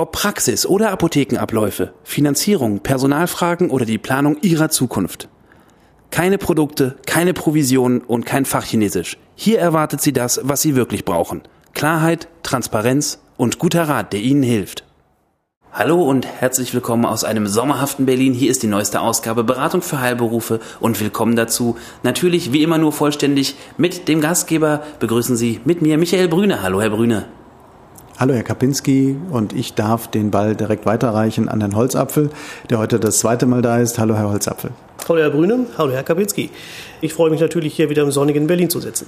Ob Praxis oder Apothekenabläufe, Finanzierung, Personalfragen oder die Planung Ihrer Zukunft. Keine Produkte, keine Provisionen und kein Fachchinesisch. Hier erwartet Sie das, was Sie wirklich brauchen. Klarheit, Transparenz und guter Rat, der Ihnen hilft. Hallo und herzlich willkommen aus einem sommerhaften Berlin. Hier ist die neueste Ausgabe Beratung für Heilberufe und willkommen dazu. Natürlich wie immer nur vollständig mit dem Gastgeber begrüßen Sie mit mir Michael Brüne. Hallo Herr Brüne. Hallo Herr Kapinski und ich darf den Ball direkt weiterreichen an Herrn Holzapfel, der heute das zweite Mal da ist. Hallo Herr Holzapfel. Hallo Herr Brüne, hallo Herr Kapinski. Ich freue mich natürlich hier wieder im sonnigen Berlin zu sitzen.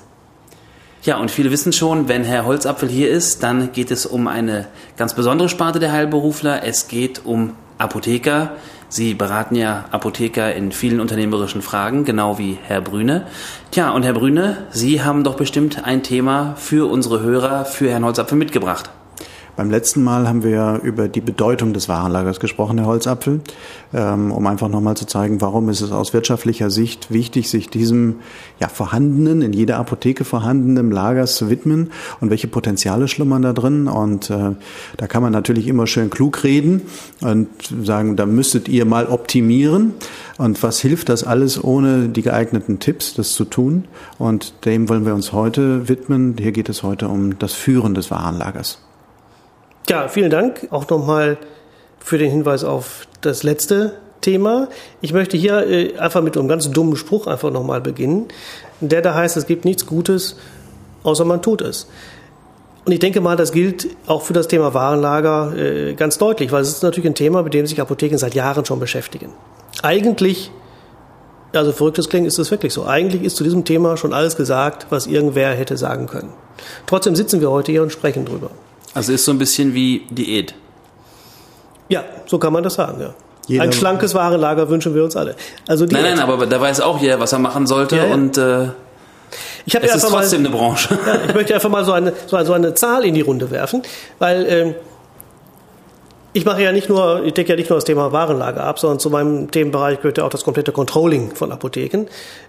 Ja, und viele wissen schon, wenn Herr Holzapfel hier ist, dann geht es um eine ganz besondere Sparte der Heilberufler. Es geht um Apotheker. Sie beraten ja Apotheker in vielen unternehmerischen Fragen, genau wie Herr Brüne. Tja, und Herr Brüne, Sie haben doch bestimmt ein Thema für unsere Hörer, für Herrn Holzapfel mitgebracht. Beim letzten Mal haben wir über die Bedeutung des Warenlagers gesprochen, Herr Holzapfel, ähm, um einfach nochmal zu zeigen, warum ist es aus wirtschaftlicher Sicht wichtig, sich diesem ja, vorhandenen, in jeder Apotheke vorhandenen Lagers zu widmen und welche Potenziale schlummern da drin. Und äh, da kann man natürlich immer schön klug reden und sagen, da müsstet ihr mal optimieren. Und was hilft das alles ohne die geeigneten Tipps, das zu tun? Und dem wollen wir uns heute widmen. Hier geht es heute um das Führen des Warenlagers. Ja, vielen Dank auch nochmal für den Hinweis auf das letzte Thema. Ich möchte hier äh, einfach mit einem ganz dummen Spruch einfach nochmal beginnen. Der da heißt, es gibt nichts Gutes, außer man tut es. Und ich denke mal, das gilt auch für das Thema Warenlager äh, ganz deutlich, weil es ist natürlich ein Thema, mit dem sich Apotheken seit Jahren schon beschäftigen. Eigentlich, also verrücktes klingt, ist es wirklich so. Eigentlich ist zu diesem Thema schon alles gesagt, was irgendwer hätte sagen können. Trotzdem sitzen wir heute hier und sprechen drüber. Also ist so ein bisschen wie Diät. Ja, so kann man das sagen, ja. Jeder ein schlankes Warenlager wünschen wir uns alle. Also nein, nein, aber da weiß auch jeder, was er machen sollte ja, ja. und äh, ich es ist trotzdem mal, eine Branche. Ja, ich möchte einfach mal so eine, so eine, so eine Zahl in die Runde werfen, weil ähm, ich mache ja nicht nur, ich decke ja nicht nur das Thema Warenlager ab, sondern zu meinem Themenbereich gehört ja auch das komplette Controlling von Apotheken,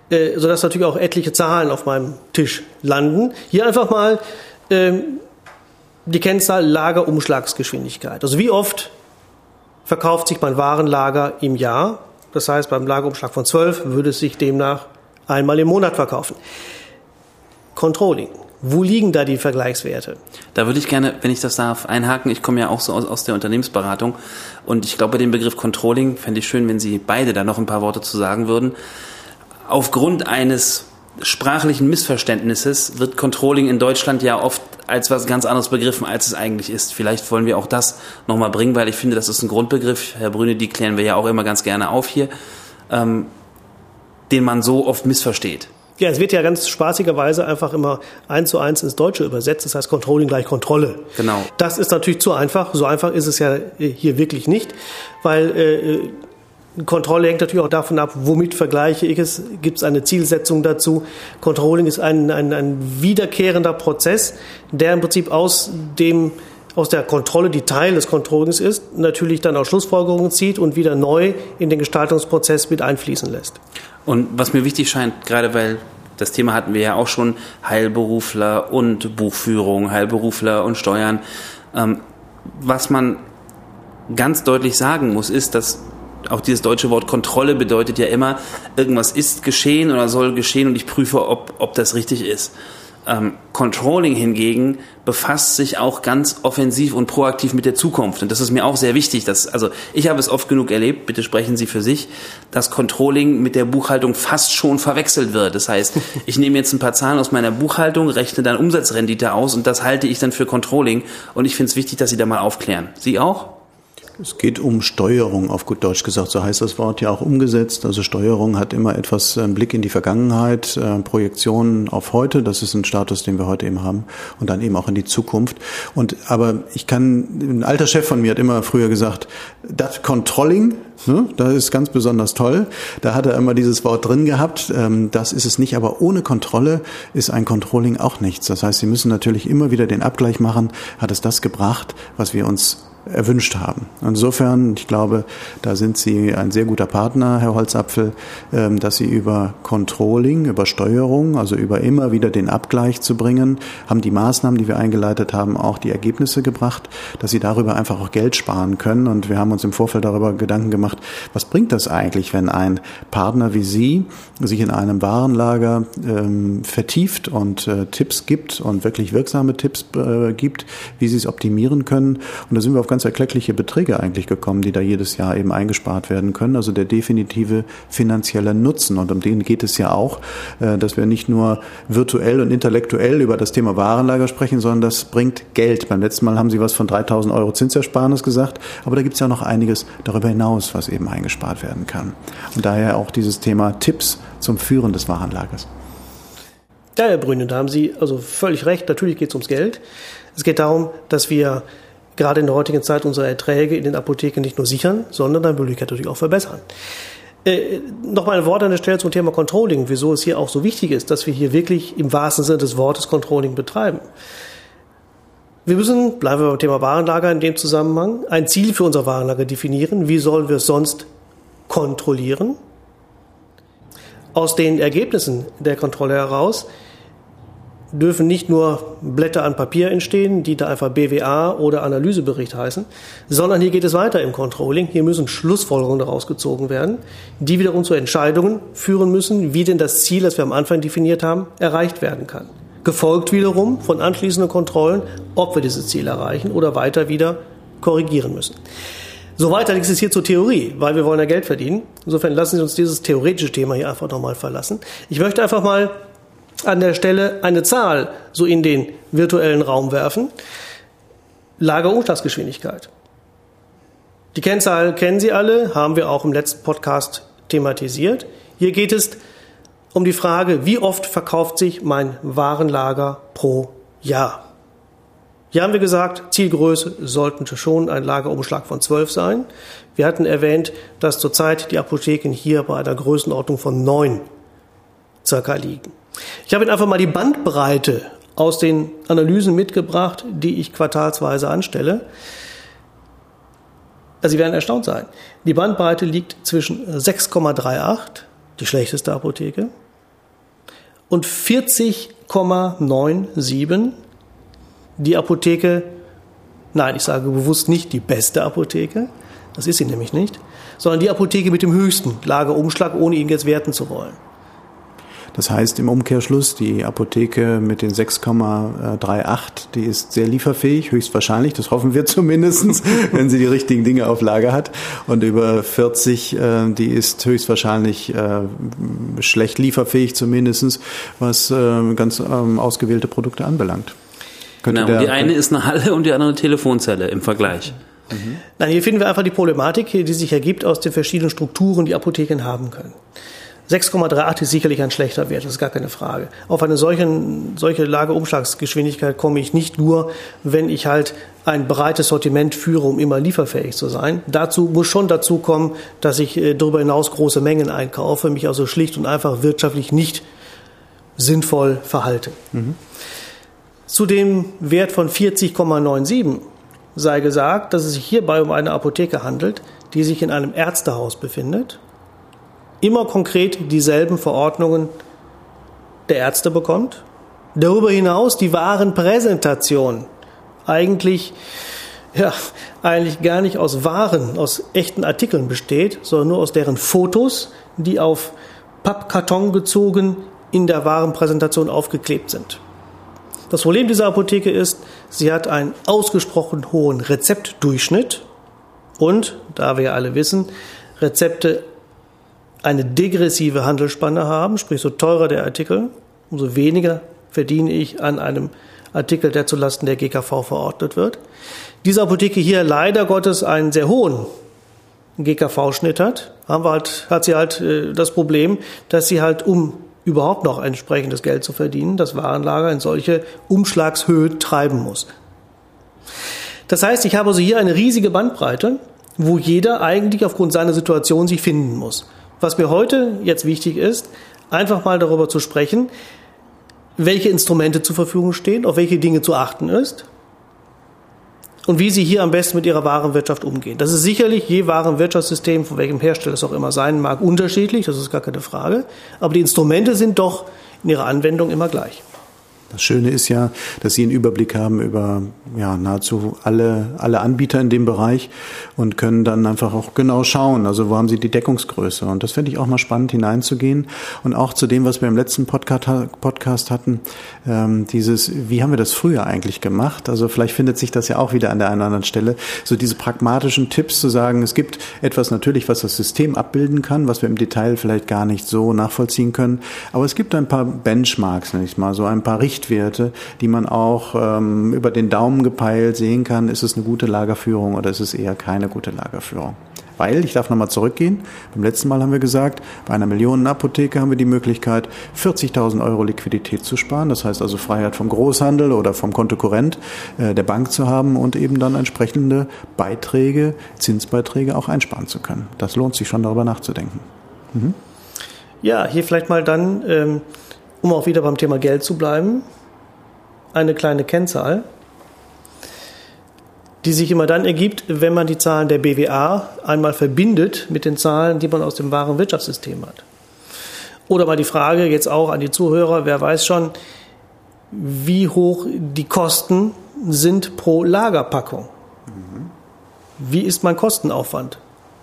äh, sodass natürlich auch etliche Zahlen auf meinem Tisch landen. Hier einfach mal ähm, die Kennzahl Lagerumschlagsgeschwindigkeit. Also wie oft verkauft sich mein Warenlager im Jahr? Das heißt, beim Lagerumschlag von 12 würde es sich demnach einmal im Monat verkaufen. Controlling. Wo liegen da die Vergleichswerte? Da würde ich gerne, wenn ich das darf, einhaken. Ich komme ja auch so aus, aus der Unternehmensberatung und ich glaube, dem Begriff Controlling fände ich schön, wenn Sie beide da noch ein paar Worte zu sagen würden. Aufgrund eines sprachlichen Missverständnisses wird Controlling in Deutschland ja oft als was ganz anderes begriffen, als es eigentlich ist. Vielleicht wollen wir auch das nochmal bringen, weil ich finde, das ist ein Grundbegriff. Herr Brüne, die klären wir ja auch immer ganz gerne auf hier, ähm, den man so oft missversteht. Ja, es wird ja ganz spaßigerweise einfach immer eins zu eins ins Deutsche übersetzt. Das heißt Controlling gleich Kontrolle. Genau. Das ist natürlich zu einfach. So einfach ist es ja hier wirklich nicht, weil äh, Kontrolle hängt natürlich auch davon ab, womit vergleiche ich es. Gibt es eine Zielsetzung dazu? Controlling ist ein, ein, ein wiederkehrender Prozess, der im Prinzip aus dem aus der Kontrolle, die Teil des Controllings ist, natürlich dann auch Schlussfolgerungen zieht und wieder neu in den Gestaltungsprozess mit einfließen lässt. Und was mir wichtig scheint, gerade weil das Thema hatten wir ja auch schon, Heilberufler und Buchführung, Heilberufler und Steuern. Ähm, was man ganz deutlich sagen muss, ist, dass auch dieses deutsche Wort Kontrolle bedeutet ja immer, irgendwas ist geschehen oder soll geschehen und ich prüfe, ob, ob das richtig ist. Ähm, Controlling hingegen befasst sich auch ganz offensiv und proaktiv mit der Zukunft. Und das ist mir auch sehr wichtig. Dass, also ich habe es oft genug erlebt, bitte sprechen Sie für sich, dass Controlling mit der Buchhaltung fast schon verwechselt wird. Das heißt, ich nehme jetzt ein paar Zahlen aus meiner Buchhaltung, rechne dann Umsatzrendite aus und das halte ich dann für Controlling. Und ich finde es wichtig, dass Sie da mal aufklären. Sie auch? Es geht um Steuerung, auf gut Deutsch gesagt. So heißt das Wort ja auch umgesetzt. Also Steuerung hat immer etwas einen Blick in die Vergangenheit, äh, Projektionen auf heute. Das ist ein Status, den wir heute eben haben. Und dann eben auch in die Zukunft. Und, aber ich kann, ein alter Chef von mir hat immer früher gesagt, das Controlling, ne, das ist ganz besonders toll. Da hat er immer dieses Wort drin gehabt. Ähm, das ist es nicht. Aber ohne Kontrolle ist ein Controlling auch nichts. Das heißt, Sie müssen natürlich immer wieder den Abgleich machen. Hat es das gebracht, was wir uns erwünscht haben. Insofern, ich glaube, da sind Sie ein sehr guter Partner, Herr Holzapfel, ähm, dass Sie über Controlling, über Steuerung, also über immer wieder den Abgleich zu bringen, haben die Maßnahmen, die wir eingeleitet haben, auch die Ergebnisse gebracht, dass Sie darüber einfach auch Geld sparen können. Und wir haben uns im Vorfeld darüber Gedanken gemacht, was bringt das eigentlich, wenn ein Partner wie Sie sich in einem Warenlager ähm, vertieft und äh, Tipps gibt und wirklich wirksame Tipps äh, gibt, wie Sie es optimieren können. Und da sind wir auf ganz erkleckliche Beträge eigentlich gekommen, die da jedes Jahr eben eingespart werden können. Also der definitive finanzielle Nutzen. Und um den geht es ja auch, äh, dass wir nicht nur virtuell und intellektuell über das Thema Warenlager sprechen, sondern das bringt Geld. Beim letzten Mal haben Sie was von 3000 Euro Zinsersparnis gesagt, aber da gibt es ja noch einiges darüber hinaus, was eben eingespart werden kann. Und daher auch dieses Thema Tipps zum Führen des Warenlagers. Ja, Herr Brüne, da haben Sie also völlig recht. Natürlich geht es ums Geld. Es geht darum, dass wir gerade in der heutigen Zeit unsere Erträge in den Apotheken nicht nur sichern, sondern dann Möglichkeit natürlich auch verbessern. Äh, Nochmal ein Wort an der Stelle zum Thema Controlling, wieso es hier auch so wichtig ist, dass wir hier wirklich im wahrsten Sinne des Wortes Controlling betreiben. Wir müssen, bleiben wir beim Thema Warenlager in dem Zusammenhang, ein Ziel für unser Warenlager definieren. Wie sollen wir es sonst kontrollieren? Aus den Ergebnissen der Kontrolle heraus dürfen nicht nur Blätter an Papier entstehen, die da einfach BWA oder Analysebericht heißen, sondern hier geht es weiter im Controlling. Hier müssen Schlussfolgerungen daraus gezogen werden, die wiederum zu Entscheidungen führen müssen, wie denn das Ziel, das wir am Anfang definiert haben, erreicht werden kann. Gefolgt wiederum von anschließenden Kontrollen, ob wir dieses Ziel erreichen oder weiter wieder korrigieren müssen. So weiter ist es hier zur Theorie, weil wir wollen ja Geld verdienen. Insofern lassen Sie uns dieses theoretische Thema hier einfach nochmal verlassen. Ich möchte einfach mal an der Stelle eine Zahl so in den virtuellen Raum werfen. Lagerumschlagsgeschwindigkeit. Die Kennzahl kennen Sie alle, haben wir auch im letzten Podcast thematisiert. Hier geht es um die Frage, wie oft verkauft sich mein Warenlager pro Jahr? Hier haben wir gesagt, Zielgröße sollten schon ein Lagerumschlag von 12 sein. Wir hatten erwähnt, dass zurzeit die Apotheken hier bei einer Größenordnung von 9 circa liegen. Ich habe Ihnen einfach mal die Bandbreite aus den Analysen mitgebracht, die ich quartalsweise anstelle. Sie werden erstaunt sein. Die Bandbreite liegt zwischen 6,38, die schlechteste Apotheke, und 40,97, die Apotheke, nein, ich sage bewusst nicht die beste Apotheke, das ist sie nämlich nicht, sondern die Apotheke mit dem höchsten Lagerumschlag, ohne ihn jetzt werten zu wollen. Das heißt im Umkehrschluss, die Apotheke mit den 6,38, die ist sehr lieferfähig, höchstwahrscheinlich, das hoffen wir zumindest, wenn sie die richtigen Dinge auf Lager hat. Und über 40, äh, die ist höchstwahrscheinlich äh, schlecht lieferfähig zumindest, was äh, ganz ähm, ausgewählte Produkte anbelangt. Könnte genau, die eine ist eine Halle und die andere eine Telefonzelle im Vergleich. Mhm. Nein, hier finden wir einfach die Problematik, die sich ergibt aus den verschiedenen Strukturen, die Apotheken haben können. 6,38 ist sicherlich ein schlechter Wert, das ist gar keine Frage. Auf eine solchen, solche Lageumschlagsgeschwindigkeit komme ich nicht nur, wenn ich halt ein breites Sortiment führe, um immer lieferfähig zu sein. Dazu muss schon dazu kommen, dass ich äh, darüber hinaus große Mengen einkaufe, mich also schlicht und einfach wirtschaftlich nicht sinnvoll verhalte. Mhm. Zu dem Wert von 40,97 sei gesagt, dass es sich hierbei um eine Apotheke handelt, die sich in einem Ärztehaus befindet immer konkret dieselben Verordnungen der Ärzte bekommt. Darüber hinaus die Warenpräsentation eigentlich, ja, eigentlich gar nicht aus Waren, aus echten Artikeln besteht, sondern nur aus deren Fotos, die auf Pappkarton gezogen in der Warenpräsentation aufgeklebt sind. Das Problem dieser Apotheke ist, sie hat einen ausgesprochen hohen Rezeptdurchschnitt und, da wir alle wissen, Rezepte eine degressive Handelsspanne haben, sprich so teurer der Artikel, umso weniger verdiene ich an einem Artikel, der zulasten der GKV verordnet wird. Diese Apotheke hier leider Gottes einen sehr hohen GKV-Schnitt hat, haben wir halt, hat sie halt äh, das Problem, dass sie halt, um überhaupt noch entsprechendes Geld zu verdienen, das Warenlager in solche Umschlagshöhe treiben muss. Das heißt, ich habe also hier eine riesige Bandbreite, wo jeder eigentlich aufgrund seiner Situation sich finden muss. Was mir heute jetzt wichtig ist, einfach mal darüber zu sprechen, welche Instrumente zur Verfügung stehen, auf welche Dinge zu achten ist und wie sie hier am besten mit ihrer Warenwirtschaft umgehen. Das ist sicherlich je Warenwirtschaftssystem, von welchem Hersteller es auch immer sein mag, unterschiedlich, das ist gar keine Frage, aber die Instrumente sind doch in ihrer Anwendung immer gleich. Das Schöne ist ja, dass Sie einen Überblick haben über ja, nahezu alle, alle Anbieter in dem Bereich und können dann einfach auch genau schauen, also wo haben Sie die Deckungsgröße. Und das finde ich auch mal spannend hineinzugehen. Und auch zu dem, was wir im letzten Podcast, Podcast hatten, ähm, dieses, wie haben wir das früher eigentlich gemacht? Also vielleicht findet sich das ja auch wieder an der einen oder anderen Stelle. So diese pragmatischen Tipps zu sagen, es gibt etwas natürlich, was das System abbilden kann, was wir im Detail vielleicht gar nicht so nachvollziehen können. Aber es gibt ein paar Benchmarks, nenne ich mal, so ein paar Richtlinien Richtwerte, die man auch ähm, über den Daumen gepeilt sehen kann, ist es eine gute Lagerführung oder ist es eher keine gute Lagerführung. Weil, ich darf nochmal zurückgehen, beim letzten Mal haben wir gesagt, bei einer Millionenapotheke haben wir die Möglichkeit, 40.000 Euro Liquidität zu sparen. Das heißt also Freiheit vom Großhandel oder vom Kontokorrent äh, der Bank zu haben und eben dann entsprechende Beiträge, Zinsbeiträge auch einsparen zu können. Das lohnt sich schon darüber nachzudenken. Mhm. Ja, hier vielleicht mal dann ähm, um auch wieder beim Thema Geld zu bleiben, eine kleine Kennzahl, die sich immer dann ergibt, wenn man die Zahlen der BWA einmal verbindet mit den Zahlen, die man aus dem wahren Wirtschaftssystem hat. Oder mal die Frage jetzt auch an die Zuhörer, wer weiß schon, wie hoch die Kosten sind pro Lagerpackung. Wie ist mein Kostenaufwand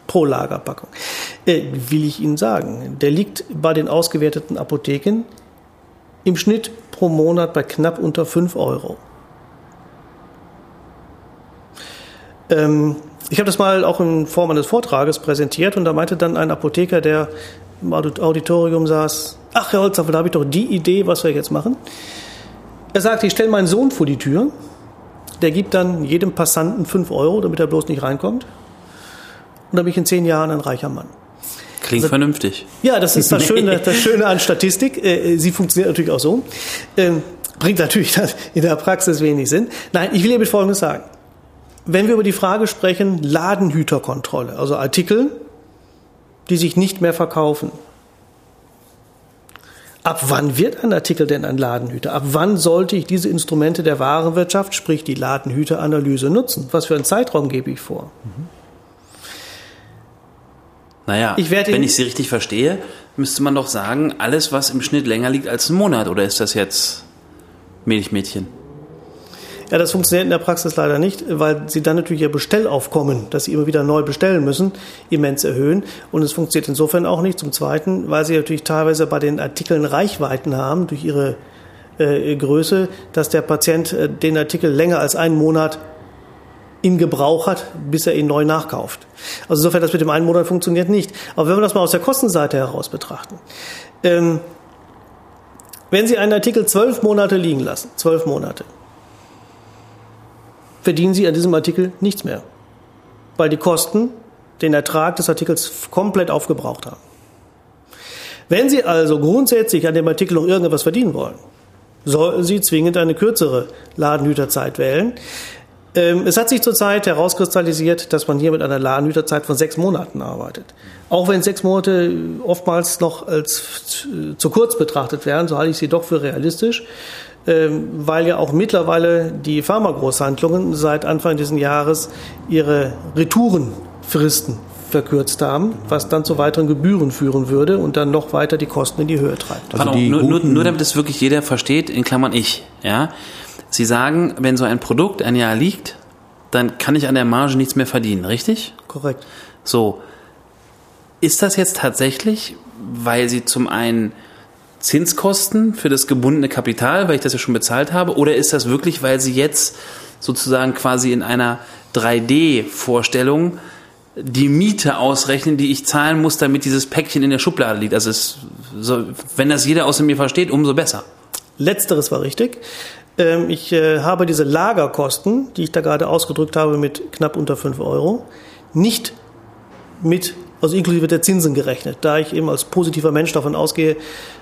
pro Lagerpackung? Äh, will ich Ihnen sagen, der liegt bei den ausgewerteten Apotheken im Schnitt pro Monat bei knapp unter 5 Euro. Ähm, ich habe das mal auch in Form eines Vortrages präsentiert und da meinte dann ein Apotheker, der im Auditorium saß, ach Herr Holzapfel, da habe ich doch die Idee, was wir jetzt machen. Er sagte, ich stelle meinen Sohn vor die Tür, der gibt dann jedem Passanten 5 Euro, damit er bloß nicht reinkommt. Und dann bin ich in zehn Jahren ein reicher Mann. Klingt also, vernünftig. Ja, das ist das Schöne, das Schöne an Statistik. Äh, sie funktioniert natürlich auch so. Ähm, bringt natürlich in der Praxis wenig Sinn. Nein, ich will hiermit Folgendes sagen. Wenn wir über die Frage sprechen, Ladenhüterkontrolle, also Artikel, die sich nicht mehr verkaufen. Ab wann wird ein Artikel denn ein Ladenhüter? Ab wann sollte ich diese Instrumente der Warenwirtschaft, sprich die Ladenhüteranalyse, nutzen? Was für einen Zeitraum gebe ich vor? Mhm. Naja, ich wenn ich Sie richtig verstehe, müsste man doch sagen, alles, was im Schnitt länger liegt als ein Monat, oder ist das jetzt Milchmädchen? Ja, das funktioniert in der Praxis leider nicht, weil sie dann natürlich ihr Bestellaufkommen, das sie immer wieder neu bestellen müssen, immens erhöhen. Und es funktioniert insofern auch nicht. Zum Zweiten, weil sie natürlich teilweise bei den Artikeln Reichweiten haben durch ihre äh, Größe, dass der Patient äh, den Artikel länger als einen Monat in Gebrauch hat, bis er ihn neu nachkauft. Also insofern, das mit dem einen Monat funktioniert nicht. Aber wenn wir das mal aus der Kostenseite heraus betrachten, ähm, wenn Sie einen Artikel zwölf Monate liegen lassen, zwölf Monate, verdienen Sie an diesem Artikel nichts mehr, weil die Kosten den Ertrag des Artikels komplett aufgebraucht haben. Wenn Sie also grundsätzlich an dem Artikel noch irgendetwas verdienen wollen, sollten Sie zwingend eine kürzere Ladenhüterzeit wählen. Ähm, es hat sich zurzeit herauskristallisiert, dass man hier mit einer Ladenhüterzeit von sechs Monaten arbeitet. Auch wenn sechs Monate oftmals noch als zu kurz betrachtet werden, so halte ich sie doch für realistisch, ähm, weil ja auch mittlerweile die Pharmagroßhandlungen seit Anfang dieses Jahres ihre Retourenfristen verkürzt haben, was dann zu weiteren Gebühren führen würde und dann noch weiter die Kosten in die Höhe treibt. Also nur, nur, nur damit es wirklich jeder versteht, in Klammern ich, ja. Sie sagen, wenn so ein Produkt ein Jahr liegt, dann kann ich an der Marge nichts mehr verdienen, richtig? Korrekt. So. Ist das jetzt tatsächlich, weil Sie zum einen Zinskosten für das gebundene Kapital, weil ich das ja schon bezahlt habe, oder ist das wirklich, weil Sie jetzt sozusagen quasi in einer 3D-Vorstellung die Miete ausrechnen, die ich zahlen muss, damit dieses Päckchen in der Schublade liegt? Also es, so, wenn das jeder außer mir versteht, umso besser. Letzteres war richtig. Ähm, ich äh, habe diese Lagerkosten, die ich da gerade ausgedrückt habe, mit knapp unter 5 Euro, nicht mit, also inklusive der Zinsen gerechnet, da ich eben als positiver Mensch davon ausgehe,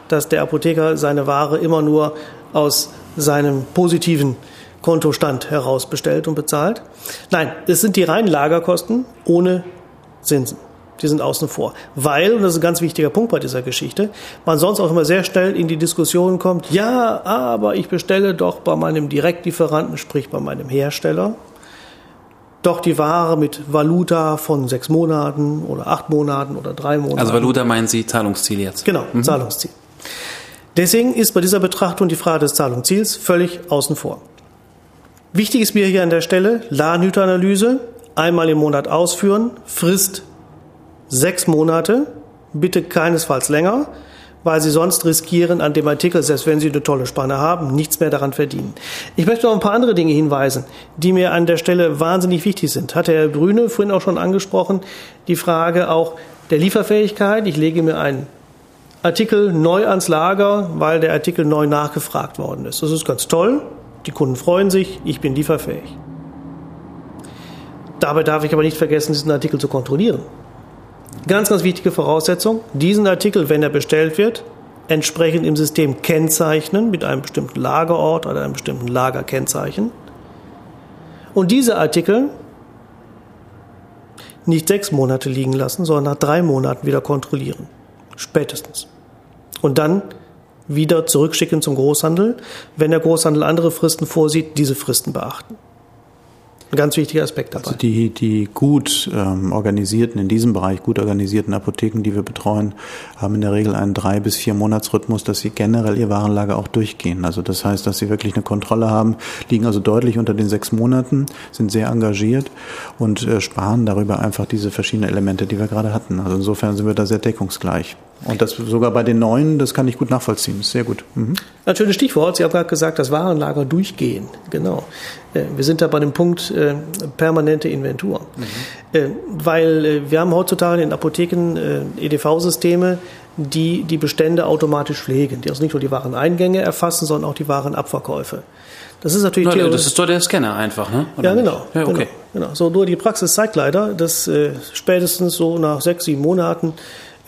dass der Apotheker seine Ware immer nur aus seinem positiven Kontostand heraus bestellt und bezahlt. Nein, es sind die reinen Lagerkosten ohne Zinsen. Die sind außen vor. Weil, und das ist ein ganz wichtiger Punkt bei dieser Geschichte, man sonst auch immer sehr schnell in die Diskussion kommt, ja, aber ich bestelle doch bei meinem Direktlieferanten, sprich bei meinem Hersteller, doch die Ware mit Valuta von sechs Monaten oder acht Monaten oder drei Monaten. Also Valuta meinen Sie Zahlungsziel jetzt? Genau, mhm. Zahlungsziel. Deswegen ist bei dieser Betrachtung die Frage des Zahlungsziels völlig außen vor. Wichtig ist mir hier an der Stelle Ladenhüteranalyse, einmal im Monat ausführen, Frist sechs Monate, bitte keinesfalls länger, weil Sie sonst riskieren, an dem Artikel, selbst wenn Sie eine tolle Spanne haben, nichts mehr daran verdienen. Ich möchte noch ein paar andere Dinge hinweisen, die mir an der Stelle wahnsinnig wichtig sind. Hat Herr Brüne vorhin auch schon angesprochen, die Frage auch der Lieferfähigkeit. Ich lege mir einen Artikel neu ans Lager, weil der Artikel neu nachgefragt worden ist. Das ist ganz toll. Die Kunden freuen sich, ich bin lieferfähig. Dabei darf ich aber nicht vergessen, diesen Artikel zu kontrollieren. Ganz, ganz wichtige Voraussetzung, diesen Artikel, wenn er bestellt wird, entsprechend im System kennzeichnen mit einem bestimmten Lagerort oder einem bestimmten Lagerkennzeichen. Und diese Artikel nicht sechs Monate liegen lassen, sondern nach drei Monaten wieder kontrollieren. Spätestens. Und dann wieder zurückschicken zum Großhandel. Wenn der Großhandel andere Fristen vorsieht, diese Fristen beachten. Ein ganz wichtiger Aspekt dabei. Also die, die gut ähm, organisierten, in diesem Bereich gut organisierten Apotheken, die wir betreuen, haben in der Regel einen drei bis vier Monatsrhythmus, dass sie generell ihr Warenlager auch durchgehen. Also das heißt, dass sie wirklich eine Kontrolle haben, liegen also deutlich unter den sechs Monaten, sind sehr engagiert und äh, sparen darüber einfach diese verschiedenen Elemente, die wir gerade hatten. Also insofern sind wir da sehr deckungsgleich. Und das sogar bei den neuen, das kann ich gut nachvollziehen. Sehr gut. Mhm. Ein schönes Stichwort. Sie haben gerade gesagt, das Warenlager durchgehen. Genau. Äh, wir sind da bei dem Punkt äh, permanente Inventur. Mhm. Äh, weil äh, wir haben heutzutage in Apotheken äh, EDV-Systeme, die die Bestände automatisch pflegen, die also nicht nur die Wareneingänge erfassen, sondern auch die Warenabverkäufe. Das ist natürlich Na, Das ist doch der Scanner einfach, ne? Oder ja, genau. Ja, okay. Genau, genau. So, nur die Praxis zeigt leider, dass äh, spätestens so nach sechs, sieben Monaten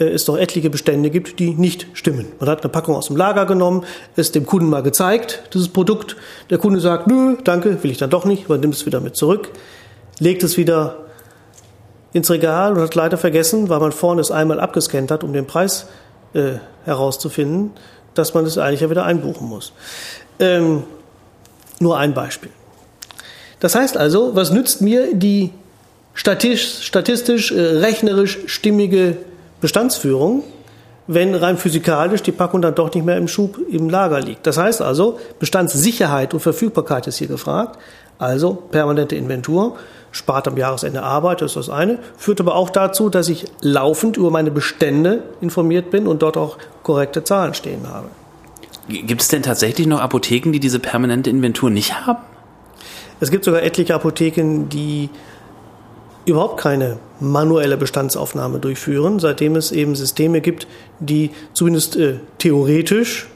es doch etliche Bestände gibt, die nicht stimmen. Man hat eine Packung aus dem Lager genommen, es dem Kunden mal gezeigt, dieses Produkt. Der Kunde sagt, nö, danke, will ich dann doch nicht, man nimmt es wieder mit zurück, legt es wieder ins Regal und hat leider vergessen, weil man vorne es einmal abgescannt hat, um den Preis äh, herauszufinden, dass man es eigentlich ja wieder einbuchen muss. Ähm, nur ein Beispiel. Das heißt also, was nützt mir die statistisch, statistisch äh, rechnerisch stimmige Bestandsführung, wenn rein physikalisch die Packung dann doch nicht mehr im Schub im Lager liegt. Das heißt also, Bestandssicherheit und Verfügbarkeit ist hier gefragt. Also permanente Inventur, spart am Jahresende Arbeit, das ist das eine, führt aber auch dazu, dass ich laufend über meine Bestände informiert bin und dort auch korrekte Zahlen stehen habe. Gibt es denn tatsächlich noch Apotheken, die diese permanente Inventur nicht haben? Es gibt sogar etliche Apotheken, die überhaupt keine manuelle Bestandsaufnahme durchführen, seitdem es eben Systeme gibt, die zumindest äh, theoretisch,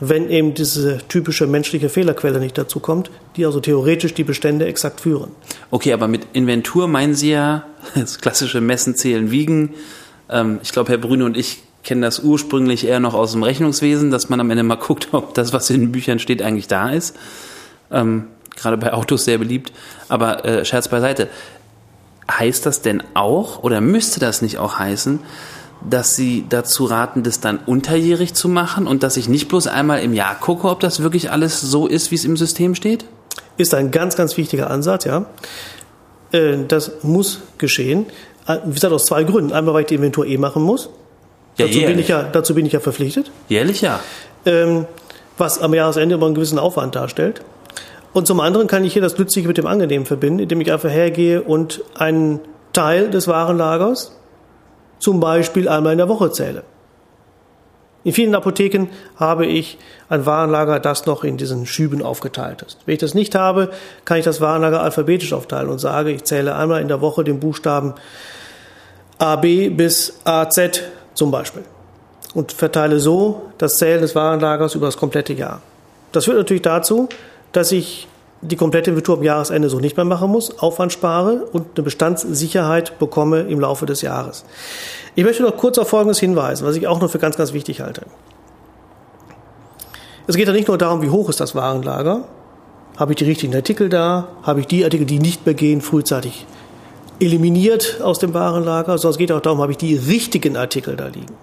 wenn eben diese typische menschliche Fehlerquelle nicht dazu kommt, die also theoretisch die Bestände exakt führen. Okay, aber mit Inventur meinen Sie ja das klassische Messen, Zählen, Wiegen. Ähm, ich glaube, Herr Brüne und ich kennen das ursprünglich eher noch aus dem Rechnungswesen, dass man am Ende mal guckt, ob das, was in den Büchern steht, eigentlich da ist. Ähm, gerade bei Autos sehr beliebt. Aber äh, Scherz beiseite. Heißt das denn auch oder müsste das nicht auch heißen, dass Sie dazu raten, das dann unterjährig zu machen und dass ich nicht bloß einmal im Jahr gucke, ob das wirklich alles so ist, wie es im System steht? Ist ein ganz, ganz wichtiger Ansatz, ja. Äh, das muss geschehen. Äh, wie gesagt, aus zwei Gründen. Einmal, weil ich die Inventur eh machen muss. Ja, dazu, bin ich ja, dazu bin ich ja verpflichtet. Jährlich, ja. Ähm, was am Jahresende immer einen gewissen Aufwand darstellt. Und zum anderen kann ich hier das Nützliche mit dem Angenehmen verbinden, indem ich einfach hergehe und einen Teil des Warenlagers zum Beispiel einmal in der Woche zähle. In vielen Apotheken habe ich ein Warenlager, das noch in diesen Schüben aufgeteilt ist. Wenn ich das nicht habe, kann ich das Warenlager alphabetisch aufteilen und sage, ich zähle einmal in der Woche den Buchstaben AB bis AZ zum Beispiel und verteile so das Zählen des Warenlagers über das komplette Jahr. Das führt natürlich dazu, dass ich die komplette Inventur am Jahresende so nicht mehr machen muss, Aufwand spare und eine Bestandssicherheit bekomme im Laufe des Jahres. Ich möchte noch kurz auf Folgendes hinweisen, was ich auch noch für ganz, ganz wichtig halte. Es geht ja nicht nur darum, wie hoch ist das Warenlager, habe ich die richtigen Artikel da, habe ich die Artikel, die nicht mehr gehen, frühzeitig eliminiert aus dem Warenlager, sondern es geht auch darum, habe ich die richtigen Artikel da liegen.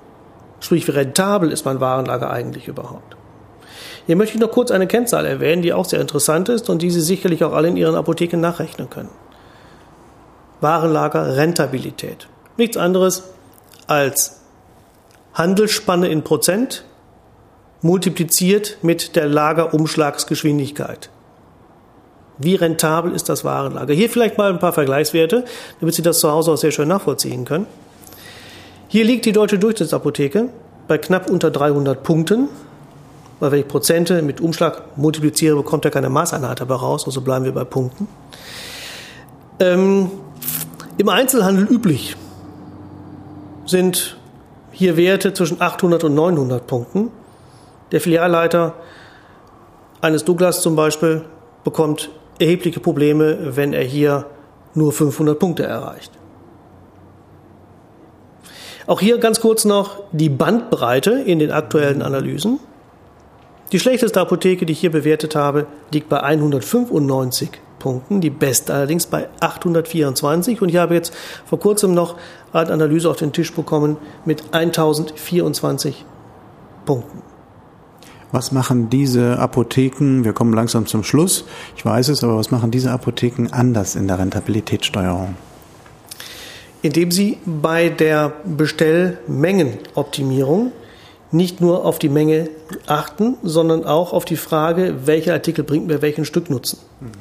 Sprich, wie rentabel ist mein Warenlager eigentlich überhaupt? Hier möchte ich noch kurz eine Kennzahl erwähnen, die auch sehr interessant ist und die Sie sicherlich auch alle in Ihren Apotheken nachrechnen können. Warenlager Rentabilität. Nichts anderes als Handelsspanne in Prozent multipliziert mit der Lagerumschlagsgeschwindigkeit. Wie rentabel ist das Warenlager? Hier vielleicht mal ein paar Vergleichswerte, damit Sie das zu Hause auch sehr schön nachvollziehen können. Hier liegt die deutsche Durchschnittsapotheke bei knapp unter 300 Punkten, weil wenn ich Prozente mit Umschlag multipliziere, bekommt er keine Maßeinheit dabei raus, also bleiben wir bei Punkten. Ähm, Im Einzelhandel üblich sind hier Werte zwischen 800 und 900 Punkten. Der Filialleiter eines Douglas zum Beispiel bekommt erhebliche Probleme, wenn er hier nur 500 Punkte erreicht. Auch hier ganz kurz noch die Bandbreite in den aktuellen Analysen. Die schlechteste Apotheke, die ich hier bewertet habe, liegt bei 195 Punkten, die beste allerdings bei 824. Und ich habe jetzt vor kurzem noch eine Analyse auf den Tisch bekommen mit 1024 Punkten. Was machen diese Apotheken, wir kommen langsam zum Schluss, ich weiß es, aber was machen diese Apotheken anders in der Rentabilitätssteuerung? Indem sie bei der Bestellmengenoptimierung nicht nur auf die Menge achten, sondern auch auf die Frage, welcher Artikel bringt mir welchen Stücknutzen. Mhm.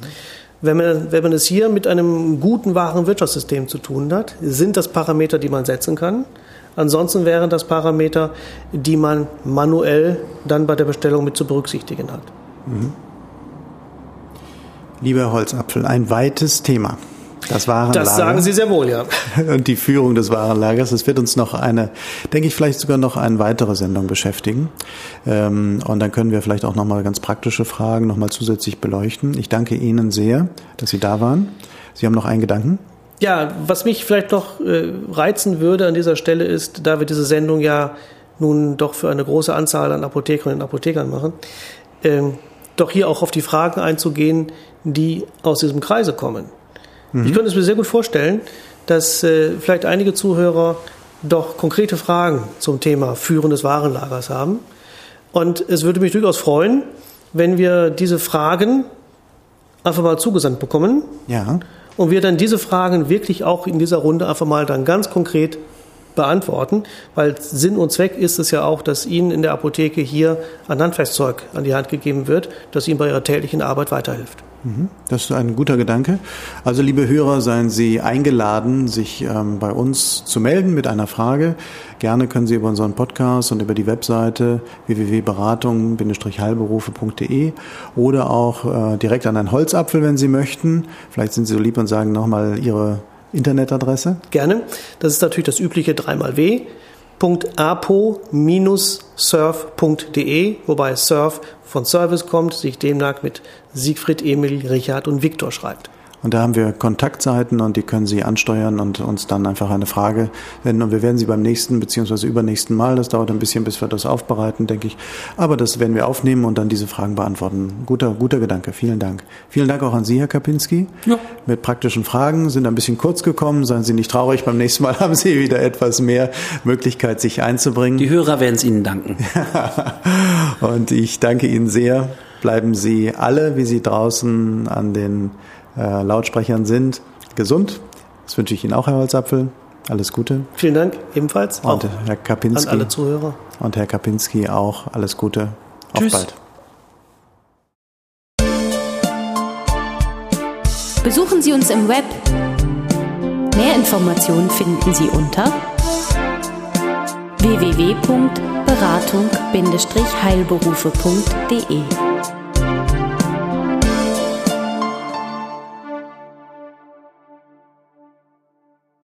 Wenn man, wenn man es hier mit einem guten Warenwirtschaftssystem zu tun hat, sind das Parameter, die man setzen kann. Ansonsten wären das Parameter, die man manuell dann bei der Bestellung mit zu berücksichtigen hat. Mhm. Lieber Holzapfel, ein weites Thema. Das Warenlager. Das sagen Sie sehr wohl, ja. Und die Führung des Warenlagers. Es wird uns noch eine, denke ich, vielleicht sogar noch eine weitere Sendung beschäftigen. Ähm, und dann können wir vielleicht auch nochmal ganz praktische Fragen nochmal zusätzlich beleuchten. Ich danke Ihnen sehr, dass Sie da waren. Sie haben noch einen Gedanken? Ja, was mich vielleicht noch äh, reizen würde an dieser Stelle ist, da wir diese Sendung ja nun doch für eine große Anzahl an Apothekerinnen und Apothekern machen, ähm, doch hier auch auf die Fragen einzugehen, die aus diesem Kreise kommen. Mhm. Ich könnte es mir sehr gut vorstellen, dass äh, vielleicht einige Zuhörer doch konkrete Fragen zum Thema Führen des Warenlagers haben. Und es würde mich durchaus freuen, wenn wir diese Fragen einfach mal zugesandt bekommen. Ja und wir dann diese Fragen wirklich auch in dieser Runde einfach mal dann ganz konkret beantworten, weil Sinn und Zweck ist es ja auch, dass Ihnen in der Apotheke hier ein Handwerkszeug an die Hand gegeben wird, das Ihnen bei Ihrer täglichen Arbeit weiterhilft. Mhm. Das ist ein guter Gedanke. Also liebe Hörer, seien Sie eingeladen, sich ähm, bei uns zu melden mit einer Frage. Gerne können Sie über unseren Podcast und über die Webseite www.beratung-heilberufe.de oder auch äh, direkt an einen Holzapfel, wenn Sie möchten. Vielleicht sind Sie so lieb und sagen nochmal Ihre Internetadresse. Gerne. Das ist natürlich das übliche 3x w.apo-surf.de, wobei Surf von Service kommt, sich demnach mit Siegfried, Emil, Richard und Viktor schreibt. Und da haben wir Kontaktseiten und die können Sie ansteuern und uns dann einfach eine Frage senden. Und wir werden sie beim nächsten bzw. übernächsten Mal, das dauert ein bisschen, bis wir das aufbereiten, denke ich. Aber das werden wir aufnehmen und dann diese Fragen beantworten. Guter, guter Gedanke. Vielen Dank. Vielen Dank auch an Sie, Herr Kapinski. Ja. Mit praktischen Fragen sind ein bisschen kurz gekommen. Seien Sie nicht traurig. Beim nächsten Mal haben Sie wieder etwas mehr Möglichkeit, sich einzubringen. Die Hörer werden es Ihnen danken. und ich danke Ihnen sehr. Bleiben Sie alle, wie Sie draußen an den äh, Lautsprechern sind, gesund. Das wünsche ich Ihnen auch, Herr Holzapfel. Alles Gute. Vielen Dank, ebenfalls. Und Herr Kapinski. An alle Zuhörer. Und Herr Kapinski auch. Alles Gute. Tschüss. Auf bald. Besuchen Sie uns im Web. Mehr Informationen finden Sie unter www.beratung-heilberufe.de